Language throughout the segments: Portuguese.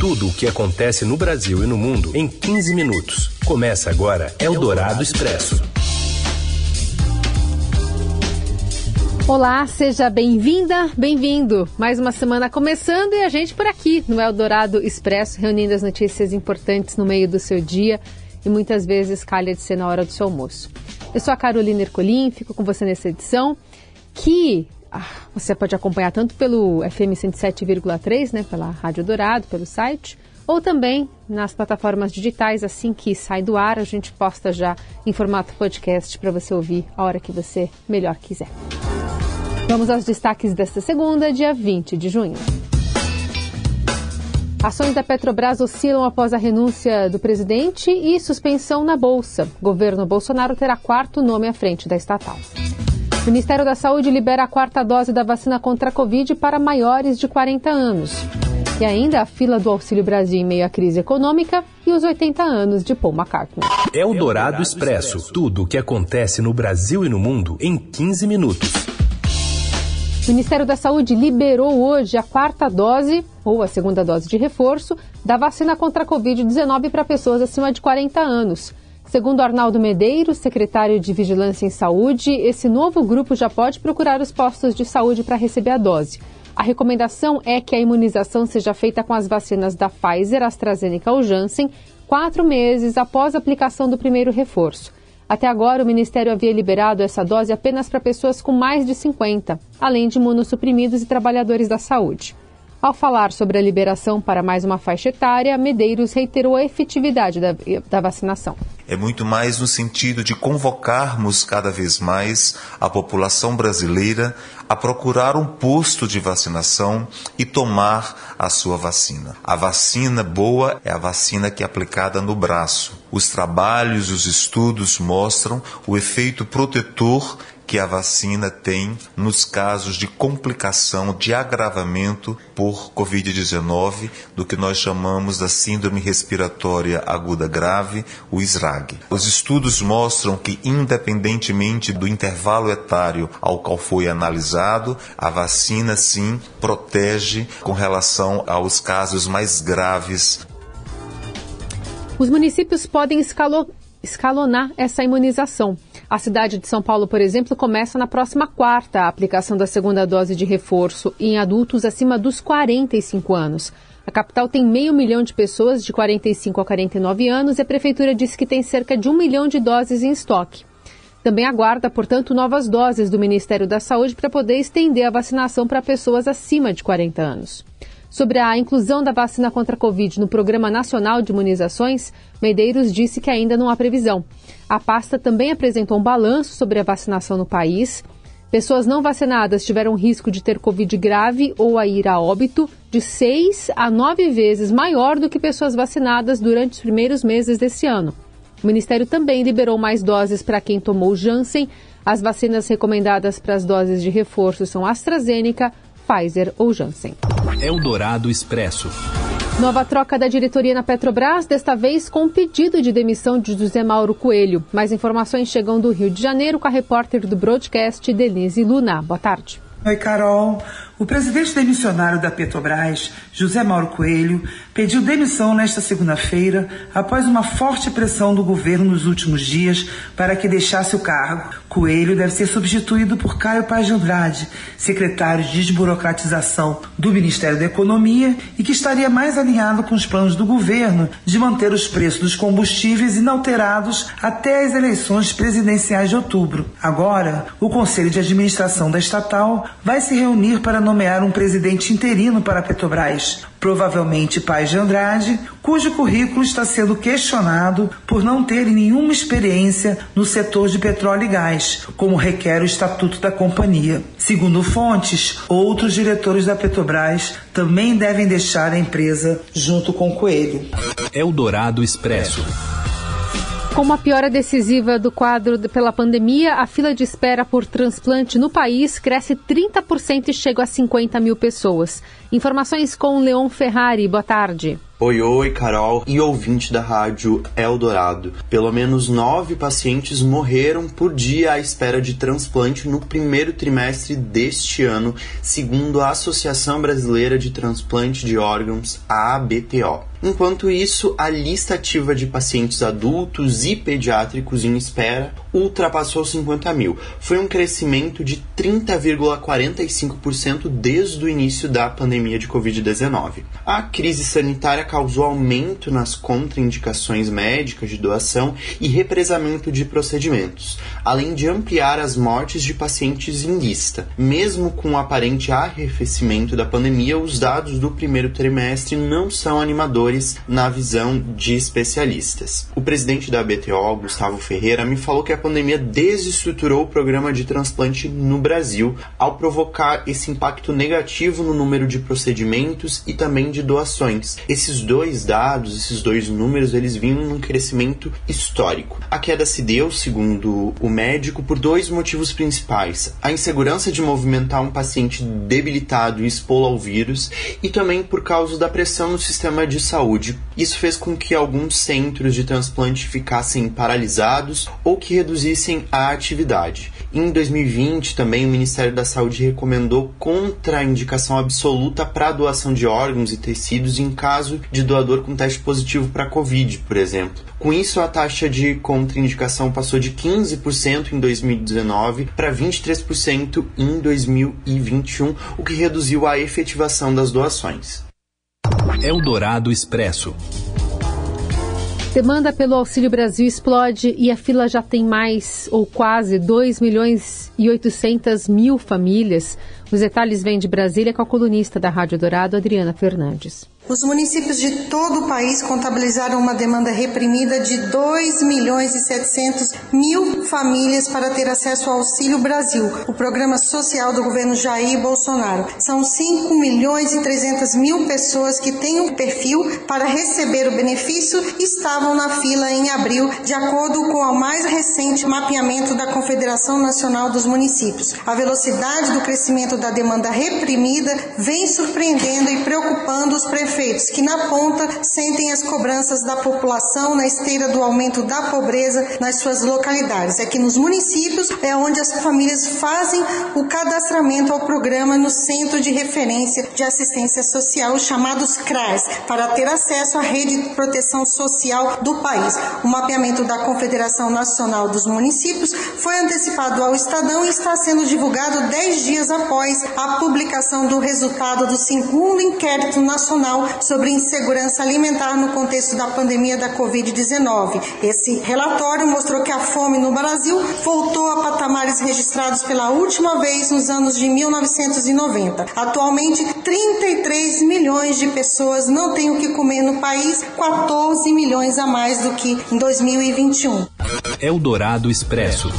Tudo o que acontece no Brasil e no mundo em 15 minutos. Começa agora Eldorado Expresso. Olá, seja bem-vinda, bem-vindo. Mais uma semana começando e a gente por aqui no Eldorado Expresso, reunindo as notícias importantes no meio do seu dia e muitas vezes calha de ser na hora do seu almoço. Eu sou a Carolina Ercolim, fico com você nessa edição que ah, você pode acompanhar tanto pelo FM 107,3, né, pela Rádio Dourado, pelo site, ou também nas plataformas digitais. Assim que sai do ar, a gente posta já em formato podcast para você ouvir a hora que você melhor quiser. Vamos aos destaques desta segunda, dia 20 de junho. Ações da Petrobras oscilam após a renúncia do presidente e suspensão na Bolsa. Governo Bolsonaro terá quarto nome à frente da estatal. O Ministério da Saúde libera a quarta dose da vacina contra a Covid para maiores de 40 anos. E ainda a fila do Auxílio Brasil em meio à crise econômica e os 80 anos de Paul McCartney. É o Dourado Expresso. Tudo o que acontece no Brasil e no mundo em 15 minutos. O Ministério da Saúde liberou hoje a quarta dose, ou a segunda dose de reforço, da vacina contra a Covid-19 para pessoas acima de 40 anos. Segundo Arnaldo Medeiros, secretário de Vigilância em Saúde, esse novo grupo já pode procurar os postos de saúde para receber a dose. A recomendação é que a imunização seja feita com as vacinas da Pfizer, AstraZeneca ou Janssen, quatro meses após a aplicação do primeiro reforço. Até agora, o Ministério havia liberado essa dose apenas para pessoas com mais de 50, além de imunossuprimidos e trabalhadores da saúde. Ao falar sobre a liberação para mais uma faixa etária, Medeiros reiterou a efetividade da, da, vacinação. É muito mais no sentido de convocarmos cada vez mais a população brasileira a procurar um posto de vacinação e tomar a sua vacina. A vacina boa é a vacina que é aplicada no braço. Os trabalhos, os estudos mostram o efeito protetor que a vacina tem nos casos de complicação, de agravamento por Covid-19, do que nós chamamos da Síndrome Respiratória Aguda Grave, o SRAG. Os estudos mostram que, independentemente do intervalo etário ao qual foi analisado, a vacina sim protege com relação aos casos mais graves. Os municípios podem escalonar essa imunização. A cidade de São Paulo, por exemplo, começa na próxima quarta a aplicação da segunda dose de reforço em adultos acima dos 45 anos. A capital tem meio milhão de pessoas de 45 a 49 anos e a prefeitura disse que tem cerca de um milhão de doses em estoque. Também aguarda, portanto, novas doses do Ministério da Saúde para poder estender a vacinação para pessoas acima de 40 anos. Sobre a inclusão da vacina contra a Covid no Programa Nacional de Imunizações, Medeiros disse que ainda não há previsão. A pasta também apresentou um balanço sobre a vacinação no país. Pessoas não vacinadas tiveram risco de ter Covid grave ou a ir a óbito de seis a nove vezes maior do que pessoas vacinadas durante os primeiros meses desse ano. O Ministério também liberou mais doses para quem tomou Janssen. As vacinas recomendadas para as doses de reforço são AstraZeneca, Pfizer ou Janssen. Eldorado Expresso. Nova troca da diretoria na Petrobras, desta vez com pedido de demissão de José Mauro Coelho. Mais informações chegam do Rio de Janeiro com a repórter do broadcast Denise Luna. Boa tarde. Oi, Carol. O presidente demissionário da Petrobras, José Mauro Coelho, pediu demissão nesta segunda-feira após uma forte pressão do governo nos últimos dias para que deixasse o cargo. Coelho deve ser substituído por Caio Paz de Andrade, secretário de desburocratização do Ministério da Economia e que estaria mais alinhado com os planos do governo de manter os preços dos combustíveis inalterados até as eleições presidenciais de outubro. Agora, o Conselho de Administração da estatal vai se reunir para nomear um presidente interino para a Petrobras, provavelmente Paz de Andrade, cujo currículo está sendo questionado por não ter nenhuma experiência no setor de petróleo e gás, como requer o estatuto da companhia. Segundo fontes, outros diretores da Petrobras também devem deixar a empresa junto com Coelho. Eldorado Expresso. Com uma piora decisiva do quadro pela pandemia, a fila de espera por transplante no país cresce 30% e chega a 50 mil pessoas. Informações com Leon Ferrari. Boa tarde. Oi, oi, Carol e ouvinte da rádio Eldorado. Pelo menos nove pacientes morreram por dia à espera de transplante no primeiro trimestre deste ano, segundo a Associação Brasileira de Transplante de Órgãos, a ABTO. Enquanto isso, a lista ativa de pacientes adultos e pediátricos em espera ultrapassou 50 mil. Foi um crescimento de 30,45% desde o início da pandemia de Covid-19. A crise sanitária causou aumento nas contraindicações médicas de doação e represamento de procedimentos, além de ampliar as mortes de pacientes em lista. Mesmo com o aparente arrefecimento da pandemia, os dados do primeiro trimestre não são animadores na visão de especialistas. O presidente da BTO, Gustavo Ferreira, me falou que a pandemia desestruturou o programa de transplante no Brasil ao provocar esse impacto negativo no número de procedimentos e também de doações. Esses dois dados, esses dois números, eles vinham num crescimento histórico. A queda se deu, segundo o médico, por dois motivos principais: a insegurança de movimentar um paciente debilitado e expô-lo ao vírus, e também por causa da pressão no sistema de saúde saúde. Isso fez com que alguns centros de transplante ficassem paralisados ou que reduzissem a atividade. Em 2020, também o Ministério da Saúde recomendou contraindicação absoluta para a doação de órgãos e tecidos em caso de doador com teste positivo para Covid, por exemplo. Com isso, a taxa de contraindicação passou de 15% em 2019 para 23% em 2021, o que reduziu a efetivação das doações. Eldorado Expresso. Demanda pelo Auxílio Brasil explode e a fila já tem mais ou quase 2 milhões e 800 mil famílias. Os detalhes vêm de Brasília com a colunista da Rádio Dourado, Adriana Fernandes. Os municípios de todo o país contabilizaram uma demanda reprimida de 2 milhões e 700 mil famílias para ter acesso ao Auxílio Brasil, o programa social do governo Jair Bolsonaro. São 5 milhões e 300 mil pessoas que têm um perfil para receber o benefício e estavam na fila em abril, de acordo com o mais recente mapeamento da Confederação Nacional dos Municípios. A velocidade do crescimento da demanda reprimida vem surpreendendo e preocupando os prefeitos que na ponta sentem as cobranças da população na esteira do aumento da pobreza nas suas localidades. É que nos municípios é onde as famílias fazem o cadastramento ao programa no Centro de Referência de Assistência Social, chamados CRAS, para ter acesso à rede de proteção social do país. O mapeamento da Confederação Nacional dos Municípios foi antecipado ao Estadão e está sendo divulgado dez dias após a publicação do resultado do segundo inquérito nacional sobre insegurança alimentar no contexto da pandemia da Covid-19. Esse relatório mostrou que a fome no Brasil voltou a patamares registrados pela última vez nos anos de 1990. Atualmente, 33 milhões de pessoas não têm o que comer no país, 14 milhões a mais do que em 2021. Eldorado Expresso.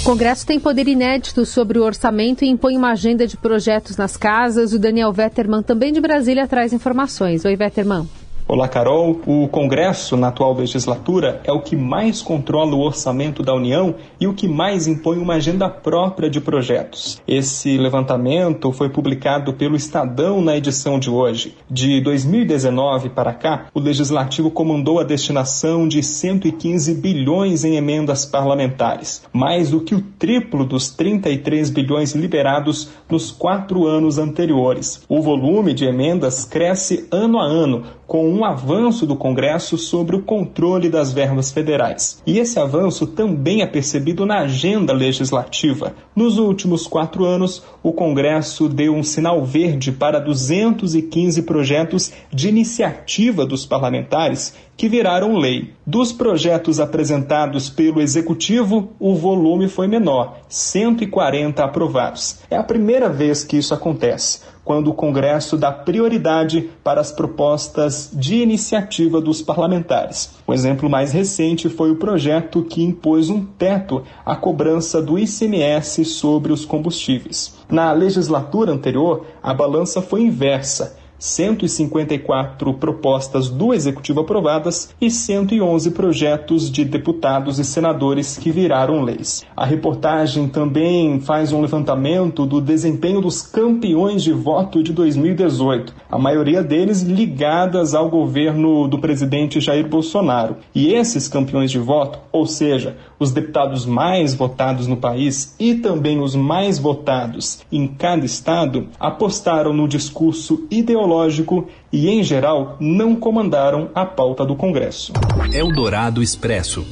O Congresso tem poder inédito sobre o orçamento e impõe uma agenda de projetos nas casas. O Daniel Vetterman, também de Brasília, traz informações. Oi, Vetterman. Olá, Carol. O Congresso, na atual legislatura, é o que mais controla o orçamento da União e o que mais impõe uma agenda própria de projetos. Esse levantamento foi publicado pelo Estadão na edição de hoje. De 2019 para cá, o Legislativo comandou a destinação de 115 bilhões em emendas parlamentares, mais do que o triplo dos 33 bilhões liberados nos quatro anos anteriores. O volume de emendas cresce ano a ano, com um avanço do Congresso sobre o controle das verbas federais. E esse avanço também é percebido na agenda legislativa. Nos últimos quatro anos, o Congresso deu um sinal verde para 215 projetos de iniciativa dos parlamentares que viraram lei. Dos projetos apresentados pelo Executivo, o volume foi menor, 140 aprovados. É a primeira vez que isso acontece quando o Congresso dá prioridade para as propostas de iniciativa dos parlamentares. O exemplo mais recente foi o projeto que impôs um teto à cobrança do ICMS sobre os combustíveis. Na legislatura anterior, a balança foi inversa. 154 propostas do Executivo aprovadas e 111 projetos de deputados e senadores que viraram leis. A reportagem também faz um levantamento do desempenho dos campeões de voto de 2018, a maioria deles ligadas ao governo do presidente Jair Bolsonaro. E esses campeões de voto, ou seja, os deputados mais votados no país e também os mais votados em cada estado, apostaram no discurso ideológico e, em geral, não comandaram a pauta do Congresso. Eldorado Expresso.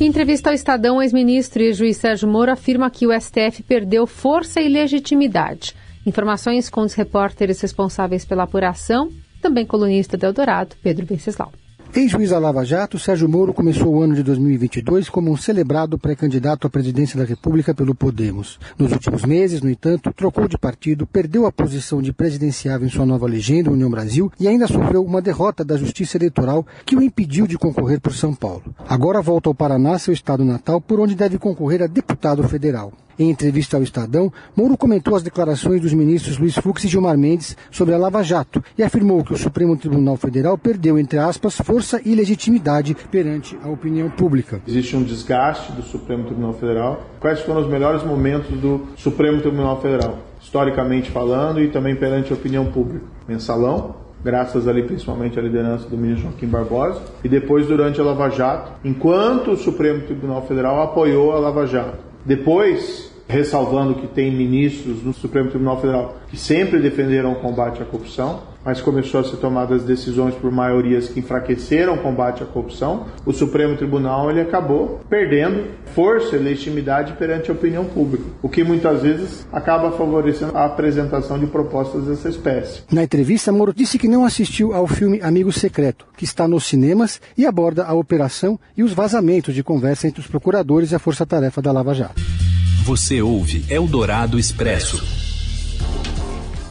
Em entrevista ao Estadão, o ex-ministro e juiz Sérgio Moro afirma que o STF perdeu força e legitimidade. Informações com os repórteres responsáveis pela apuração, também colunista do Eldorado, Pedro Venceslau. Ex-juiz da Lava Jato, Sérgio Moro começou o ano de 2022 como um celebrado pré-candidato à presidência da República pelo Podemos. Nos últimos meses, no entanto, trocou de partido, perdeu a posição de presidenciável em sua nova legenda, União Brasil, e ainda sofreu uma derrota da Justiça Eleitoral que o impediu de concorrer por São Paulo. Agora volta ao Paraná, seu estado natal, por onde deve concorrer a deputado federal. Em entrevista ao Estadão, Moro comentou as declarações dos ministros Luiz Fux e Gilmar Mendes sobre a Lava Jato e afirmou que o Supremo Tribunal Federal perdeu, entre aspas, força e legitimidade perante a opinião pública. Existe um desgaste do Supremo Tribunal Federal. Quais foram os melhores momentos do Supremo Tribunal Federal? Historicamente falando e também perante a opinião pública. Mensalão, graças ali principalmente à liderança do ministro Joaquim Barbosa, e depois durante a Lava Jato, enquanto o Supremo Tribunal Federal apoiou a Lava Jato. Depois, ressalvando que tem ministros no Supremo Tribunal Federal que sempre defenderam o combate à corrupção, mas começou a ser tomadas decisões por maiorias que enfraqueceram o combate à corrupção. O Supremo Tribunal ele acabou perdendo força e legitimidade perante a opinião pública, o que muitas vezes acaba favorecendo a apresentação de propostas dessa espécie. Na entrevista, Moro disse que não assistiu ao filme Amigo Secreto, que está nos cinemas e aborda a operação e os vazamentos de conversa entre os procuradores e a força-tarefa da Lava Jato. Você ouve Eldorado Expresso.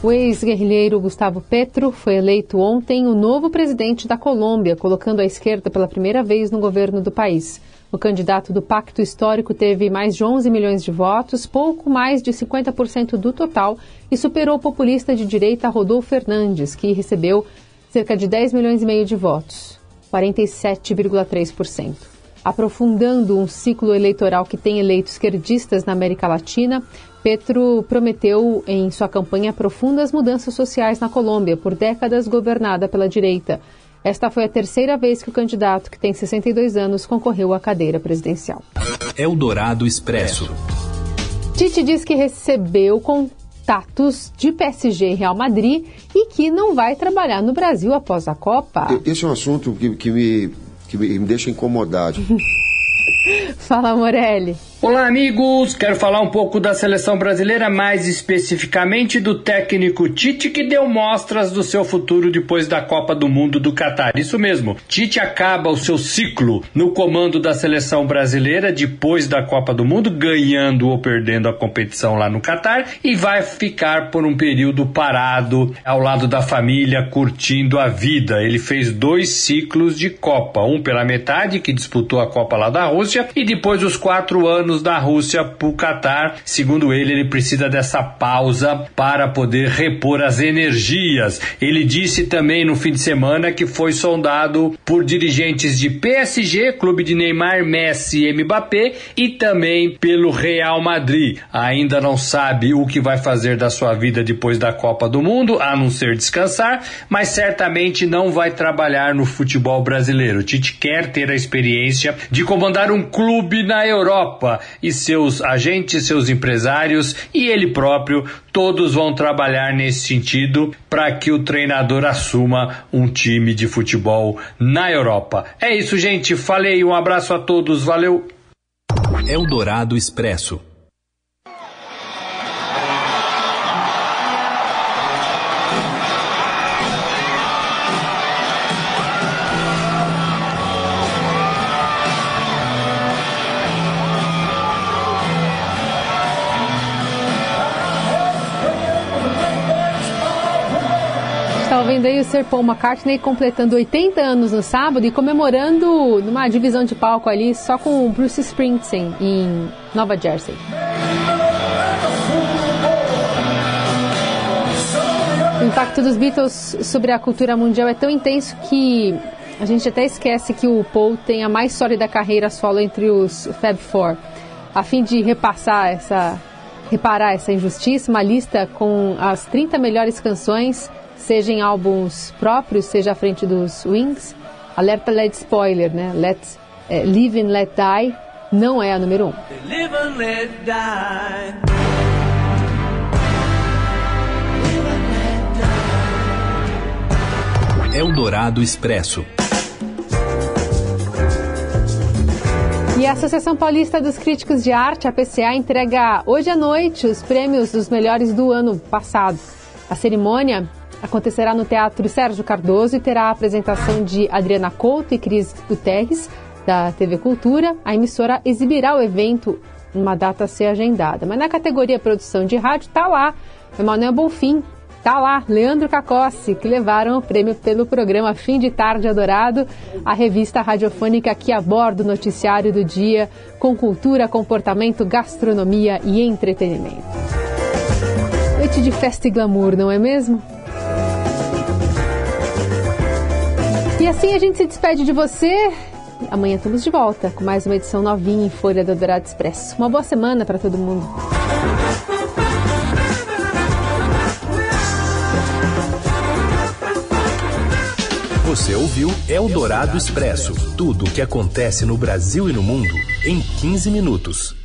O ex-guerrilheiro Gustavo Petro foi eleito ontem o novo presidente da Colômbia, colocando a esquerda pela primeira vez no governo do país. O candidato do Pacto Histórico teve mais de 11 milhões de votos, pouco mais de 50% do total, e superou o populista de direita Rodolfo Fernandes, que recebeu cerca de 10 milhões e meio de votos, 47,3% aprofundando um ciclo eleitoral que tem eleito esquerdistas na América Latina, Petro prometeu em sua campanha profundas mudanças sociais na Colômbia, por décadas governada pela direita. Esta foi a terceira vez que o candidato, que tem 62 anos, concorreu à cadeira presidencial. Eldorado Expresso. Tite diz que recebeu contatos de PSG e Real Madrid e que não vai trabalhar no Brasil após a Copa. Esse é um assunto que, que me que me deixa incomodado. Fala, Morelli. Olá, amigos! Quero falar um pouco da seleção brasileira, mais especificamente do técnico Tite, que deu mostras do seu futuro depois da Copa do Mundo do Catar. Isso mesmo, Tite acaba o seu ciclo no comando da seleção brasileira depois da Copa do Mundo, ganhando ou perdendo a competição lá no Catar, e vai ficar por um período parado ao lado da família, curtindo a vida. Ele fez dois ciclos de Copa, um pela metade, que disputou a Copa lá da Rússia, e depois os quatro anos anos da Rússia para o Catar. Segundo ele, ele precisa dessa pausa para poder repor as energias. Ele disse também no fim de semana que foi sondado por dirigentes de PSG, clube de Neymar, Messi e Mbappé, e também pelo Real Madrid. Ainda não sabe o que vai fazer da sua vida depois da Copa do Mundo, a não ser descansar, mas certamente não vai trabalhar no futebol brasileiro. Tite quer ter a experiência de comandar um clube na Europa e seus agentes, seus empresários e ele próprio, todos vão trabalhar nesse sentido para que o treinador assuma um time de futebol na Europa. É isso, gente. Falei, um abraço a todos, valeu. Eldorado Expresso. Vendo aí o Sir Paul McCartney completando 80 anos no sábado e comemorando numa divisão de palco ali só com o Bruce Springsteen em Nova Jersey. O impacto dos Beatles sobre a cultura mundial é tão intenso que a gente até esquece que o Paul tem a mais sólida carreira solo entre os Fab Four. A fim de repassar essa, reparar essa injustiça, uma lista com as 30 melhores canções, seja em álbuns próprios, seja à frente dos Wings. Alerta LED spoiler, né? Let, é, Live and Let Die não é a número 1. Um. Eldorado Expresso. E a Associação Paulista dos Críticos de Arte, a PCA, entrega hoje à noite os prêmios dos melhores do ano passado. A cerimônia acontecerá no Teatro Sérgio Cardoso e terá a apresentação de Adriana Couto e Cris Guterres, da TV Cultura. A emissora exibirá o evento numa data a ser agendada. Mas na categoria produção de rádio está lá Emanuel Bonfim, Tá lá, Leandro Cacossi, que levaram o prêmio pelo programa Fim de Tarde Adorado, a revista radiofônica que aborda o noticiário do dia com cultura, comportamento, gastronomia e entretenimento. Noite de festa e glamour, não é mesmo? Assim a gente se despede de você. Amanhã estamos de volta com mais uma edição novinha em Folha do Dourado Expresso. Uma boa semana para todo mundo. Você ouviu Eldorado Expresso tudo o que acontece no Brasil e no mundo em 15 minutos.